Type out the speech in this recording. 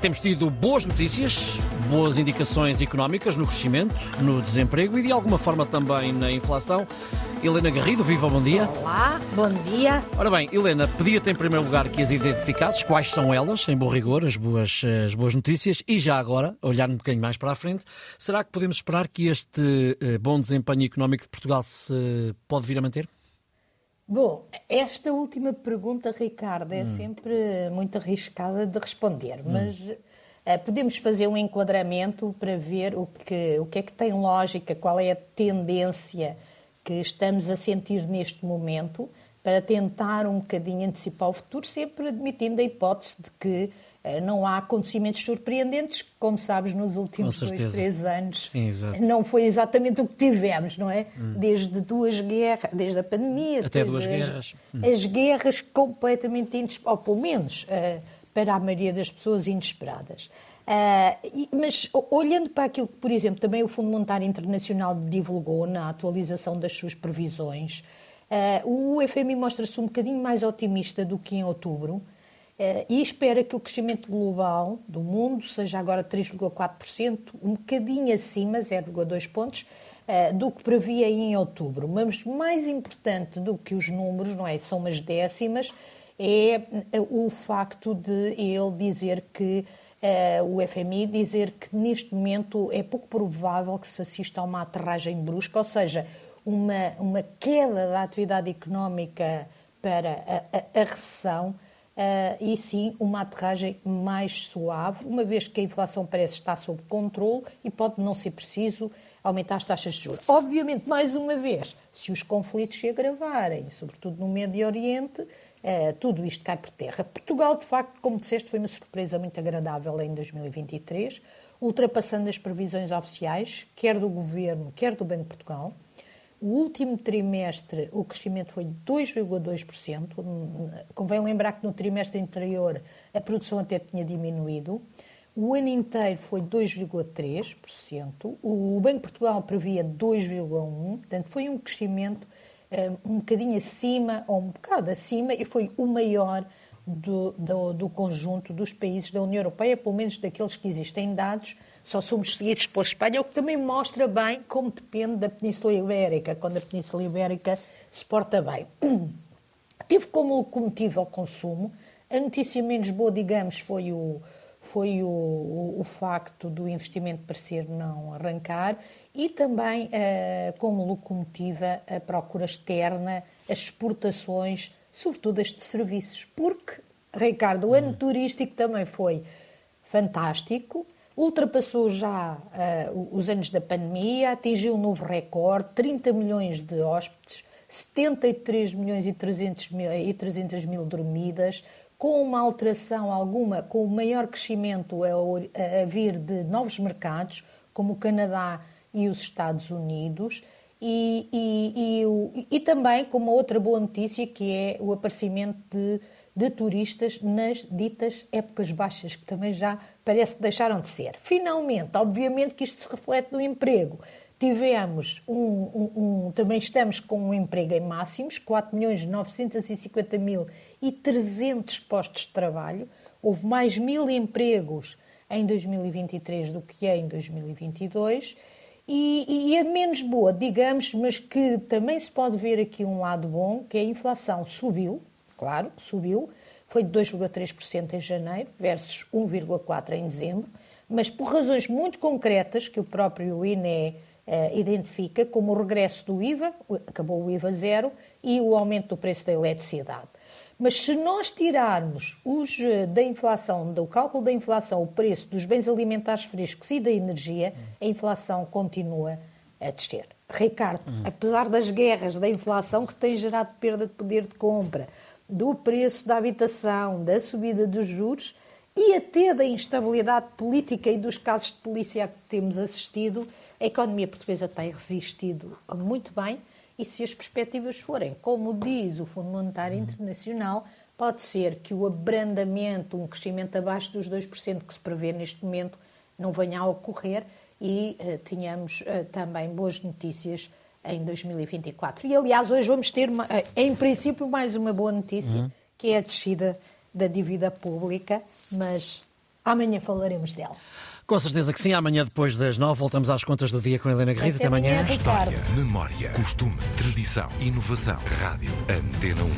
Temos tido boas notícias, boas indicações económicas no crescimento, no desemprego e de alguma forma também na inflação. Helena Garrido, viva, bom dia. Olá, bom dia. Ora bem, Helena, pedia-te em primeiro lugar que as identificasses, quais são elas, em bom rigor, as boas, as boas notícias, e já agora, olhar um bocadinho mais para a frente, será que podemos esperar que este eh, bom desempenho económico de Portugal se pode vir a manter? Bom, esta última pergunta, Ricardo, é hum. sempre muito arriscada de responder, hum. mas uh, podemos fazer um enquadramento para ver o que, o que é que tem lógica, qual é a tendência que estamos a sentir neste momento, para tentar um bocadinho antecipar o futuro, sempre admitindo a hipótese de que não há acontecimentos surpreendentes, como sabes, nos últimos dois, três anos. Sim, não foi exatamente o que tivemos, não é? Hum. Desde duas guerras, desde a pandemia. Até duas as, guerras. Hum. As guerras completamente ou pelo menos uh, para a maioria das pessoas inesperadas. Uh, mas olhando para aquilo que, por exemplo, também o Fundo Monetário Internacional divulgou na atualização das suas previsões, uh, o FMI mostra-se um bocadinho mais otimista do que em outubro. Uh, e espera que o crescimento global do mundo seja agora 3,4%, um bocadinho acima, 0,2 pontos, uh, do que previa em outubro. Mas mais importante do que os números, não é? São umas décimas, é uh, o facto de ele dizer que o FMI dizer que neste momento é pouco provável que se assista a uma aterragem brusca, ou seja, uma, uma queda da atividade económica para a, a, a recessão uh, e sim uma aterragem mais suave, uma vez que a inflação parece estar sob controle e pode não ser preciso aumentar as taxas de juros. Obviamente, mais uma vez, se os conflitos se agravarem, sobretudo no Médio Oriente, uh, tudo isto cai por terra. Portugal, de facto, como disseste, foi uma surpresa muito agradável em 2023, ultrapassando as previsões oficiais, quer do Governo, quer do Banco de Portugal. O último trimestre o crescimento foi 2,2%. Convém lembrar que no trimestre anterior a produção até tinha diminuído. O ano inteiro foi 2,3%. O Banco de Portugal previa 2,1%. Portanto, foi um crescimento eh, um bocadinho acima, ou um bocado acima, e foi o maior do, do, do conjunto dos países da União Europeia, pelo menos daqueles que existem dados só somos seguidos pela Espanha, o que também mostra bem como depende da Península Ibérica, quando a Península Ibérica se porta bem. Tive como locomotiva o consumo. A notícia menos boa, digamos, foi o, foi o, o, o facto do investimento parecer não arrancar e também, uh, como locomotiva, a procura externa, as exportações, sobretudo as de serviços. Porque, Ricardo, o ano uhum. turístico também foi fantástico ultrapassou já uh, os anos da pandemia, atingiu um novo recorde, 30 milhões de hóspedes, 73 milhões e 300 mil, e 300 mil dormidas, com uma alteração alguma, com o maior crescimento a, a, vir de novos mercados, como o Canadá e os Estados Unidos, e, e, e, e, também com uma outra boa notícia que é o aparecimento de de turistas nas ditas épocas baixas, que também já parece que deixaram de ser. Finalmente, obviamente que isto se reflete no emprego. Tivemos um, um, um, também estamos com um emprego em máximos, 4 milhões 950 mil e 300 postos de trabalho. Houve mais mil empregos em 2023 do que em 2022. E, e é menos boa, digamos, mas que também se pode ver aqui um lado bom, que a inflação subiu, claro, subiu, foi de 2,3% em janeiro versus 1,4% em dezembro, mas por razões muito concretas que o próprio INE eh, identifica, como o regresso do IVA, acabou o IVA zero, e o aumento do preço da eletricidade. Mas se nós tirarmos os, eh, da inflação, do cálculo da inflação, o preço dos bens alimentares frescos e da energia, a inflação continua a descer. Ricardo, hum. apesar das guerras, da inflação que tem gerado perda de poder de compra, do preço da habitação, da subida dos juros e até da instabilidade política e dos casos de polícia que temos assistido, a economia portuguesa tem resistido muito bem e se as perspectivas forem, como diz o Fundo Monetário Internacional, pode ser que o abrandamento, um crescimento abaixo dos 2% que se prevê neste momento, não venha a ocorrer e uh, tenhamos uh, também boas notícias em 2024. E, aliás, hoje vamos ter, uma, eh, em princípio, mais uma boa notícia, uhum. que é a descida da dívida pública, mas Amanhã falaremos dela. Com certeza que sim. Amanhã, depois das nove, voltamos às contas do dia com a Helena Garrido. Até, Até amanhã. História, memória, costume, tradição, inovação. Rádio Antena 1.